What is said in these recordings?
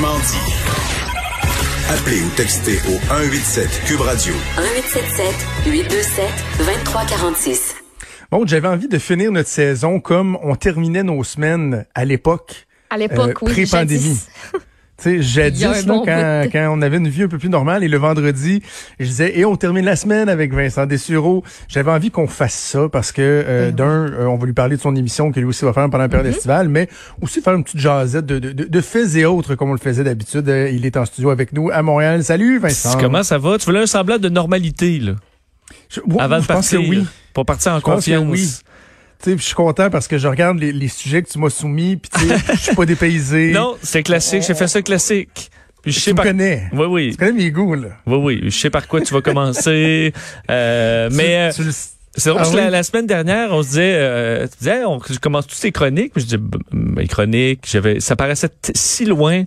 Franchement dit. Appelez ou textez au 187 Cube Radio. 1877 827 2346. Bon, j'avais envie de finir notre saison comme on terminait nos semaines à l'époque. À l'époque, euh, oui. Pré-pandémie. jadis. Tu sais, jadis, là, bon quand, quand on avait une vie un peu plus normale, et le vendredi, je disais, et on termine la semaine avec Vincent Dessureau. J'avais envie qu'on fasse ça parce que, euh, Ben d'un, euh, on va lui parler de son émission que lui aussi va faire pendant la Mm-hmm. période estivale, mais aussi faire une petite jasette de, de, de, de faits et autres comme on le faisait d'habitude. Euh, il est en studio avec nous à Montréal. Salut, Vincent. Comment ça va? Tu voulais un semblant de normalité, là, Je- ouais, avant de je pense que partir. oui. Pour partir en Je pense que confiance. Je suis content parce que je regarde les, les sujets que tu m'as soumis, puis tu je suis pas dépaysé. Non, c'est classique. J'ai fait ça classique. Puis je tu sais me par... connais. Oui, oui. Tu connais mes goûts, là. Oui, oui. Je sais par quoi tu vas commencer. Euh, mais euh, Tu- tu le- c'est drôle Ah parce que oui? la, la semaine dernière, on se disait, euh, tu disais, on je commence toutes ces chroniques. Puis je dis, mes chroniques, j'avais, ça paraissait si loin.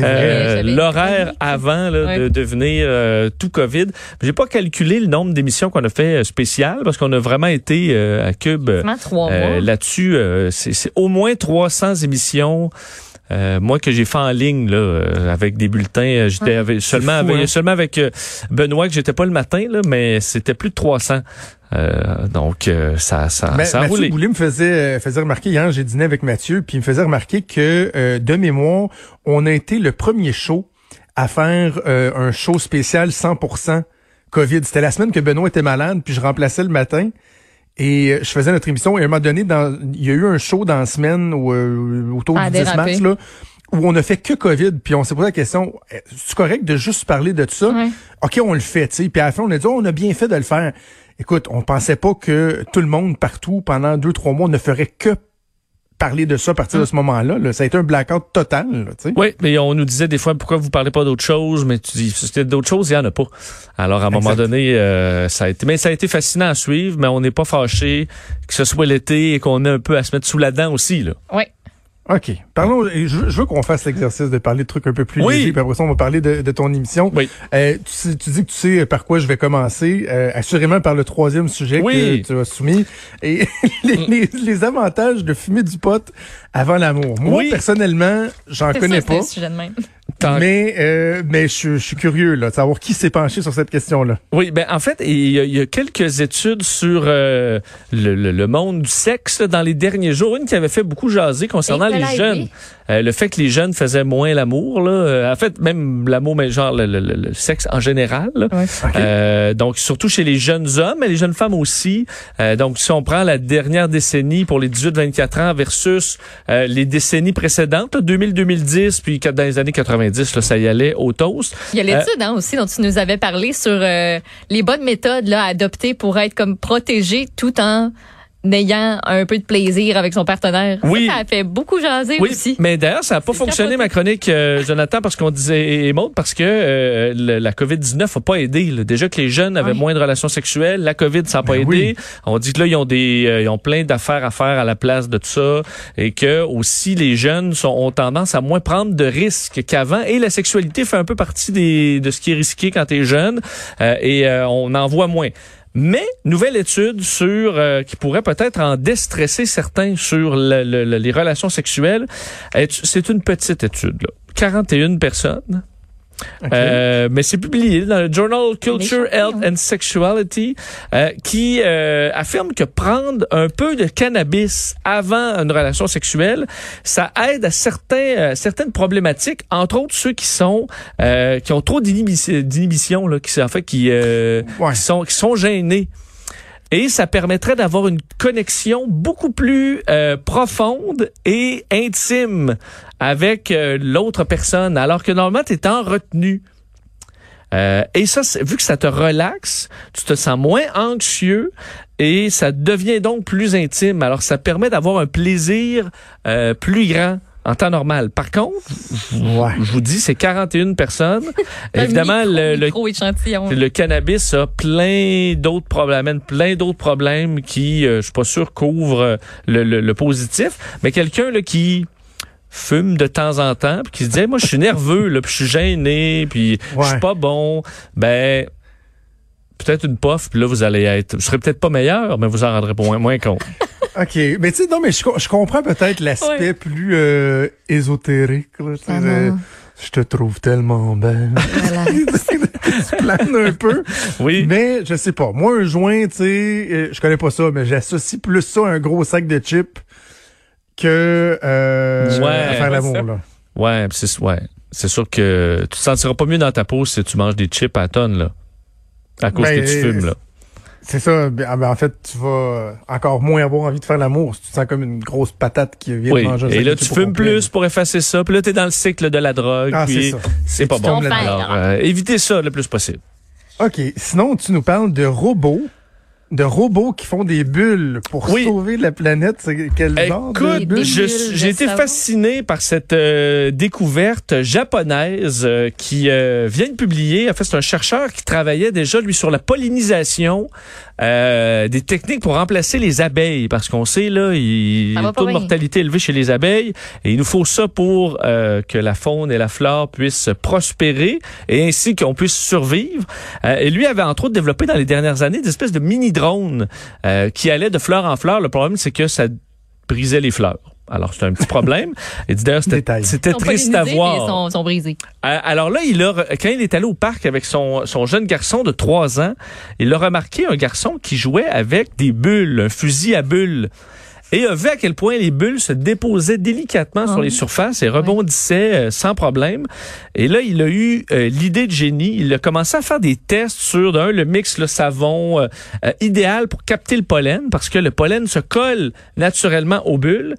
Euh, l'horaire avant là, Ouais. de devenir euh, tout Covid. J'ai pas calculé le nombre d'émissions qu'on a fait euh, spéciales parce qu'on a vraiment été euh, à Cube euh, Quasiment trois mois. là-dessus. euh, c'est c'est au moins 300 émissions. Euh, moi que j'ai fait en ligne là euh, avec des bulletins euh, j'étais Ouais. avec- seulement fou, avec, hein? seulement avec Benoît que j'étais pas le matin là mais c'était plus de 300 Euh, donc euh, ça ça ça a Mathieu roulé Boulay me faisait, euh, faisait remarquer, hier j'ai dîné avec Mathieu, puis il me faisait remarquer que euh, de mémoire, on a été le premier show à faire euh, un show spécial 100% COVID. C'était la semaine que Benoît était malade, puis je remplaçais le matin. Et euh, je faisais notre émission et à un moment donné, dans, il y a eu un show dans la semaine euh, autour Ça a du 10 dérapé. mars, là, où on a fait que COVID, puis on s'est posé la question, c'est correct de juste parler de ça? Ouais. OK, on le fait, tu sais. Puis à la fin, on a dit, oh, on a bien fait de le faire. Écoute, on pensait pas que tout le monde partout pendant deux, trois mois ne ferait que parler de ça à partir de ce moment-là. là. Ça a été un blackout total, là, tu sais. Oui, mais on nous disait des fois pourquoi vous parlez pas d'autre chose, mais tu dis c'était d'autres choses, il y en a pas. Alors à un moment donné, euh, ça a été, mais ça a été fascinant à suivre, mais on n'est pas fâché que ce soit l'été et qu'on ait un peu à se mettre sous la dent aussi là. Oui. OK. Parlons, et je, je veux qu'on fasse l'exercice de parler de trucs un peu plus Oui. légers, puis après ça, on va parler de, de ton émission. Oui. Euh, tu, sais- tu dis que tu sais par quoi je vais commencer, euh, assurément par le troisième sujet Oui. que tu as soumis, et les, les- les avantages de fumer du pot avant l'amour. Moi, Oui. personnellement, j'en connais pas. un sujet de même. Tant- Mais, euh, mais je, je suis curieux là, de savoir qui s'est penché sur cette question-là. Oui, ben en fait, il y, a, il y a quelques études sur euh, le, le- le monde du sexe là, dans les derniers jours. Une qui avait fait beaucoup jaser concernant les jeunes. Euh, le fait que les jeunes faisaient moins l'amour, là. euh, en fait, même l'amour, mais genre le, le- le- le sexe en général. là. Ouais. Euh, donc, surtout chez les jeunes hommes, mais les jeunes femmes aussi. Euh, donc, si on prend la dernière décennie pour les 18-24 ans versus euh, les décennies précédentes, là, 2000-2010, puis dans les années 90, là, ça y allait au toast. Il y a l'étude hein, aussi dont tu nous avais parlé sur euh, les bonnes méthodes là, à adopter pour être comme protégé tout en ayant un peu de plaisir avec son partenaire. Ça, Oui. Ça, a fait beaucoup jaser Oui, aussi. mais d'ailleurs, ça n'a pas fonctionné, capoté. ma chronique, euh, Jonathan, parce qu'on disait, et Maud, parce que euh, le- la COVID-19 n'a pas aidé. là. Déjà que les jeunes avaient moins de relations sexuelles, la COVID, ça n'a pas Ben aidé. oui. On dit que là, ils ont des, euh, ils ont plein d'affaires à faire à la place de tout ça, et que aussi les jeunes sont, ont tendance à moins prendre de risques qu'avant. Et la sexualité fait un peu partie des, de ce qui est risqué quand t'es jeune, euh, et euh, on en voit moins. Mais nouvelle étude sur euh, qui pourrait peut-être en déstresser certains sur le- le- le- les relations sexuelles. C'est une petite étude, là. 41 personnes. Euh, mais c'est publié dans le Journal Culture, Des Health and Sexuality, euh, qui euh, affirme que prendre un peu de cannabis avant une relation sexuelle, ça aide à certains, euh, certaines problématiques, entre autres ceux qui sont euh, qui ont trop d'inhibi- d'inhibition, là, qui en fait qui, euh, Ouais. qui sont qui sont gênés. Et ça permettrait d'avoir une connexion beaucoup plus euh, profonde et intime avec euh, l'autre personne, alors que normalement, tu en retenue. Euh, et ça, vu que ça te relaxe, tu te sens moins anxieux et ça devient donc plus intime. Alors, ça permet d'avoir un plaisir plus grand en temps normal. Par contre, Ouais. je vous dis, c'est 41 personnes. Un Évidemment, micro, le, le micro échantillon. le cannabis a plein d'autres problèmes, amène plein d'autres problèmes qui, euh, je suis pas sûr, couvrent euh, le, le- le positif. Mais quelqu'un là qui fume de temps en temps, puis qui se dit, Hey, moi, je suis nerveux, là, puis je suis gêné, puis je suis pas bon, ben peut-être une puff, puis là, vous allez être... Je serai peut-être pas meilleur, mais vous en rendrez moins, moins compte. OK. Mais tu sais, non, mais je, je comprends peut-être l'aspect Ouais. plus euh, ésotérique. là, tu sais, Ah. Je te trouve tellement belle. Voilà. tu planes un peu. Oui. Mais je sais pas. Moi, un joint, tu sais, euh, je connais pas ça, mais j'associe plus ça à un gros sac de chips que euh, Ouais. à faire l'amour. Ouais, Là. Ouais, c'est ouais. C'est sûr que tu te sentiras pas mieux dans ta peau si tu manges des chips à tonnes, là. À cause Ben, que tu fumes, là. C'est ça. Ben, ah, ben, en fait, tu vas euh, encore moins avoir envie de faire l'amour si tu te sens comme une grosse patate qui vient Oui. de manger Et là, tu fumes complet. plus pour effacer ça. Puis là, t'es dans le cycle de la drogue. Ah, c'est ça. c'est pas bon. Alors, euh, évitez ça le plus possible. OK. Sinon, tu nous parles de robots. De robots qui font des bulles pour Oui. sauver la planète. C'est quel genre de Écoute, bulles? j'ai de été savon. fasciné par cette euh, découverte japonaise euh, qui euh, vient de publier. En fait, c'est un chercheur qui travaillait déjà, lui, sur la pollinisation euh, des techniques pour remplacer les abeilles. Parce qu'on sait, là, il y a un taux de mortalité élevé chez les abeilles. Et il nous faut ça pour euh, que la faune et la flore puissent prospérer et ainsi qu'on puisse survivre. Euh, et lui avait, entre autres, développé dans les dernières années des espèces de euh, qui allaient de fleur en fleur. Le problème, c'est que ça brisait les fleurs. Alors, c'est un petit problème. Et d'ailleurs, c'était triste à voir. Ils sont, sont brisés. Euh, alors là, il a, quand il est allé au parc avec son, son jeune garçon de 3 ans, il a remarqué un garçon qui jouait avec des bulles, un fusil à bulles. Et a vu à quel point les bulles se déposaient délicatement sur Ah. les surfaces et rebondissaient euh, sans problème. Et là, il a eu euh, l'idée de génie. Il a commencé à faire des tests sur, d'un, le mix, le savon euh, euh, idéal pour capter le pollen, parce que le pollen se colle naturellement aux bulles.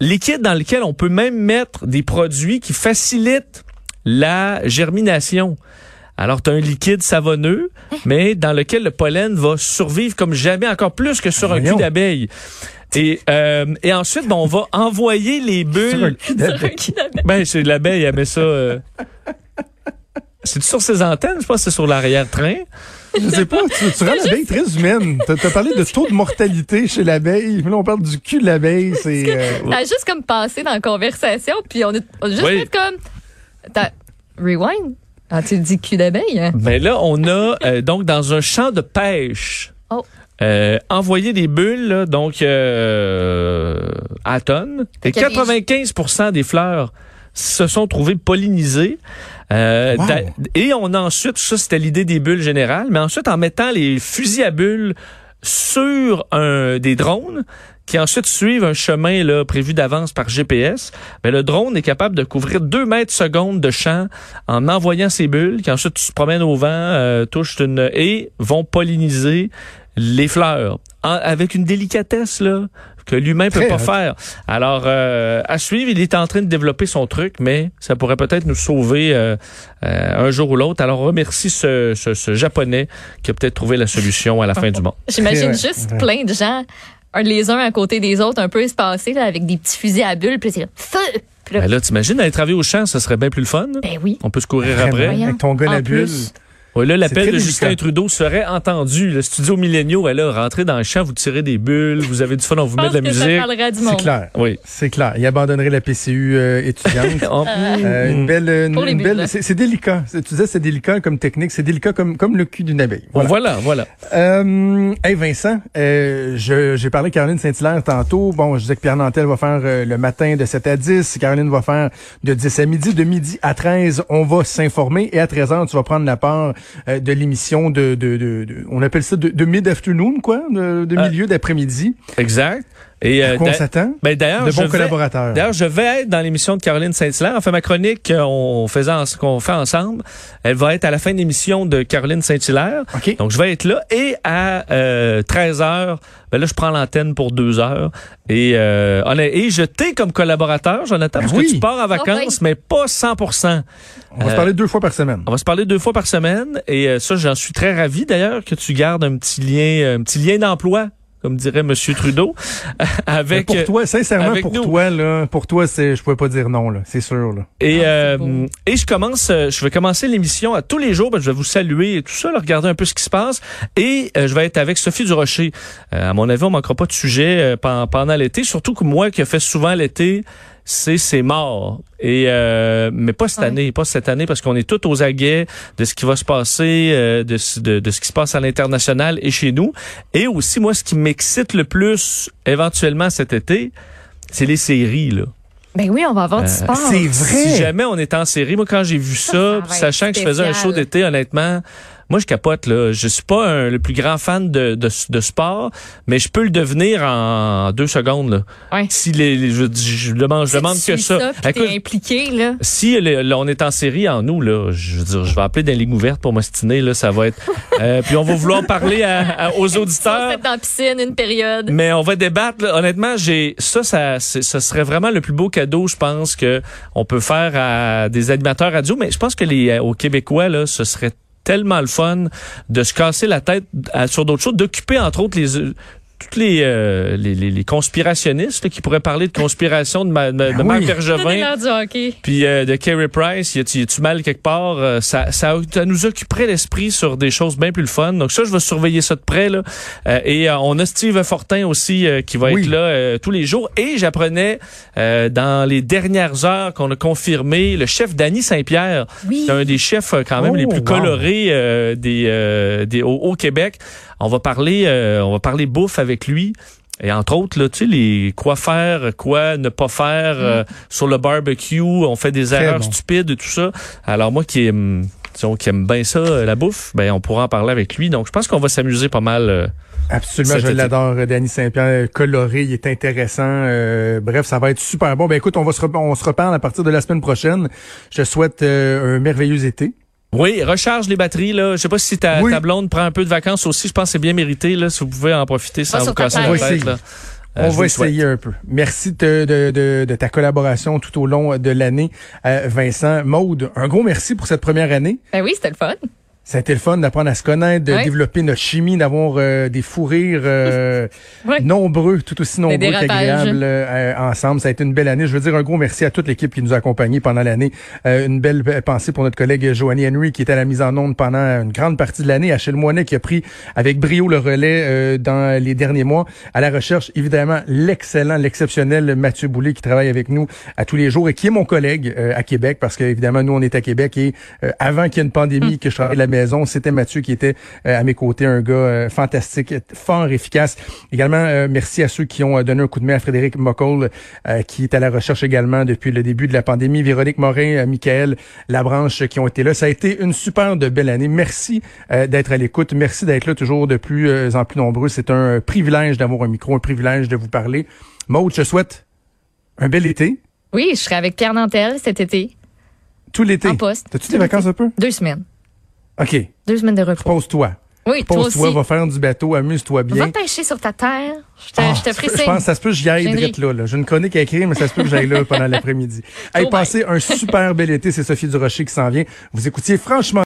Liquide dans lequel on peut même mettre des produits qui facilitent la germination. Alors, tu as un liquide savonneux, mais dans lequel le pollen va survivre comme jamais, encore plus que sur un cul d'abeille. Et, euh, et ensuite, ben, on va envoyer les bulles. cul d'abeille. Ben, c'est l'abeille, elle met ça. euh, C'est sur ses antennes, je pense que c'est sur l'arrière-train. Je sais pas, tu, tu rends l'abeille très humaine. T'as as parlé de taux de mortalité chez l'abeille. Là, on parle du cul de l'abeille. C'est euh, juste comme passé dans la conversation, puis on a, on a juste Oui. fait comme. T'as- Rewind. Ah, tu dis cul d'abeille? hein? Ben là, on a euh, donc dans un champ de pêche Oh. Euh, envoyé des bulles, là, donc euh, à tonnes. Et qu'il y a des- 95% des fleurs se sont trouvées pollinisées. Euh, Wow. Et on a ensuite, ça c'était l'idée des bulles générales, mais ensuite en mettant les fusils à bulles sur un, des drones qui ensuite suivent un chemin là, prévu d'avance par GPS, ben, le drone est capable de couvrir 2 mètres secondes de champ en envoyant ces bulles qui ensuite se promènent au vent, euh, touchent une et vont polliniser les fleurs En- avec une délicatesse là que l'humain peut pas faire. Alors euh, à suivre, il est en train de développer son truc, mais ça pourrait peut-être nous sauver euh, euh, un jour ou l'autre. Alors on remercie ce, ce, ce japonais qui a peut-être trouvé la solution à la fin du monde. J'imagine juste ouais. plein de gens, un, les uns à côté des autres, un peu espacés, là, avec des petits fusils à bulles, puis c'est là, feu! Puis là, Ben là, t'imagines aller travailler au champ, ça serait bien plus le fun. ben oui. On peut se courir vraiment, après. Voyons. avec ton gun En à bulles. plus. Ouais, là, l'appel de délicat. Justin Trudeau serait entendu. Le studio Millenniaux, elle a rentré dans le champ, vous tirez des bulles, vous avez du fun, on vous met de la musique. parlerait du C'est clair. Oui. C'est clair. Il abandonnerait la PCU euh, étudiante. On- Euh, une belle, une, belle, c'est c'est délicat. C'est- Tu disais c'est délicat comme technique, c'est délicat comme comme le cul d'une abeille. Voilà, Voilà. voilà. Euh, hey Vincent, euh, je- j'ai parlé à Caroline Saint-Hilaire tantôt. Bon, je disais que Pierre Nantel va faire euh, le matin de 7 à 10. Caroline va faire de 10 à midi. De midi à 13, on va s'informer. Et à 13 heures, tu vas prendre la part euh, de l'émission de, de, de, de- on appelle ça de, de mid-afternoon, quoi, de, de Euh, milieu d'après-midi. Exact. Et euh, on s'attend? ben, d'ailleurs, De je bons vais- collaborateurs. D'ailleurs, je vais être dans l'émission de Caroline Saint-Hilaire. En fait, ma chronique qu'on faisait en- qu'on fait ensemble, elle va être à la fin de l'émission de Caroline Saint-Hilaire. OK. Donc, je vais être là. Et à euh, 13 heures, ben là, je prends l'antenne pour deux heures. Et, euh, honnêt- et je t'ai comme collaborateur, Jonathan, Ben parce oui. que tu pars en vacances, mais pas 100% On va se euh, parler deux fois par semaine. On va se parler deux fois par semaine et euh, ça, j'en suis très ravi d'ailleurs que tu gardes un petit lien, un petit lien d'emploi, comme dirait Monsieur Trudeau, avec. pour toi, sincèrement, avec pour nous. toi, là, pour toi, c'est, je pouvais pas dire non, là. C'est sûr, là. Et, Ah, euh, et je commence, euh, je vais commencer l'émission à tous les jours. ben, je vais vous saluer et tout ça, là, regarder un peu ce qui se passe. Et euh, je vais être avec Sophie Durocher. Euh, à mon avis, on manquera pas de sujet euh, pen- pendant l'été. Surtout que moi, qui a fait souvent l'été, c'est c'est mort. Et euh, mais pas cette Ouais. année, pas cette année parce qu'on est tous aux aguets de ce qui va se passer, euh, de, ce- de, de ce qui se passe à l'international et chez nous. Et aussi moi, ce qui m'excite le plus éventuellement cet été, c'est les séries là. Ben oui, on va avoir du sport. c'est vrai. Si jamais on est en série, moi quand j'ai vu ça, sachant que je faisais un show d'été, honnêtement, moi je capote là. Je suis pas un- le plus grand fan de, de, de sport, mais je peux le devenir en deux secondes. Là. Ouais. Si les, les- je, je demande, je demande que ça. Écoute, impliqué, là. si là, on est en série en nous, là, je veux dire, je vais appeler dans les ligues ouvertes pour m'ostiner, là, ça va être. euh, puis on va vouloir parler à- à- aux Ça, auditeurs. dans la piscine une période. Mais on va débattre. là. Honnêtement, j'ai ça, ça, ce serait vraiment le plus beau cadeau, je pense, que on peut faire à des animateurs radio. Mais je pense que les euh, aux Québécois là, ce serait tellement le fun de se casser la tête à- sur d'autres choses, d'occuper entre autres les euh, toutes les, euh, les, les, les conspirationnistes là, qui pourraient parler de conspiration de, ma, de, de Ben Marc oui. Bergevin. l'heure du hockey. Puis euh, de Kerry Price, y a-tu mal quelque part? Euh, ça, ça, ça nous occuperait l'esprit sur des choses bien plus le fun. Donc ça, je vais surveiller ça de près là. Euh, et euh, on a Steve Fortin aussi euh, qui va Oui. être là euh, tous les jours. Et j'apprenais euh, dans les dernières heures qu'on a confirmé le chef Danny Saint-Pierre, Oui. qui est un des chefs quand même Oh, les plus wow. colorés euh, des, euh, des au, au Québec. On va parler, euh, on va parler bouffe avec lui. Et entre autres, là, tu sais, les quoi faire, quoi ne pas faire euh, sur le barbecue, on fait des Très erreurs bon. stupides et tout ça. Alors moi qui aime, disons, qui aime bien ça, euh, la bouffe, ben on pourra en parler avec lui. Donc je pense qu'on va s'amuser pas mal. euh. Absolument, je l'adore, Danny Saint-Pierre, coloré, il est intéressant. euh, bref, ça va être super bon. Ben écoute, on va se, on se reparle à partir de la semaine prochaine. Je te souhaite euh, un merveilleux été. Oui, recharge les batteries là. Je sais pas si ta, Oui. ta blonde prend un peu de vacances aussi. Je pense que c'est bien mérité là. Si vous pouvez en profiter sans vous casser la On va tête essayer. là. Euh, on va souhaite. un peu. Merci de, de, de, de ta collaboration tout au long de l'année, euh, Vincent. Maude, un gros merci pour cette première année. Ben oui, c'était le fun. Ça a été le fun d'apprendre à se connaître, de Ouais. développer notre chimie, d'avoir euh, des fous rires euh, Ouais. nombreux, tout aussi nombreux qu'agréables euh, ensemble. Ça a été une belle année. Je veux dire un gros merci à toute l'équipe qui nous a accompagnés pendant l'année. Euh, une belle pensée pour notre collègue Joanie Henry qui était à la mise en onde pendant une grande partie de l'année. Achille Moinet qui a pris avec brio le relais euh, dans les derniers mois. À la recherche, évidemment, l'excellent, l'exceptionnel Mathieu Boulay qui travaille avec nous à tous les jours et qui est mon collègue euh, à Québec parce que évidemment nous on est à Québec et euh, avant qu'il y ait une pandémie que je travaillais à la maison, c'était Mathieu qui était euh, à mes côtés, un gars euh, fantastique, fort efficace. Également euh, merci à ceux qui ont donné un coup de main à Frédéric Moccol euh, qui est à la recherche également depuis le début de la pandémie, Véronique Morin, Michael Labranche qui ont été là. Ça a été une super de belle année. Merci d'être à l'écoute, merci d'être là toujours de plus en plus nombreux. C'est un privilège d'avoir un micro, un privilège de vous parler. Maud, je te souhaite un bel été. Oui, je serai avec Pierre Nantel cet été. Tout l'été. En poste. T'as-tu des vacances un peu? Deux semaines. OK. Deux semaines de repos. Pose-toi. Oui, toi aussi. Pose-toi, va faire du bateau, amuse-toi bien. Va pêcher sur ta terre. Je te, Ah, je te je pense que ça se peut que j'y aille direct là, là. J'ai une chronique à écrire, mais ça se peut que j'aille là pendant l'après-midi. Hey, passez un super bel été. C'est Sophie Durocher qui s'en vient. Vous écoutiez franchement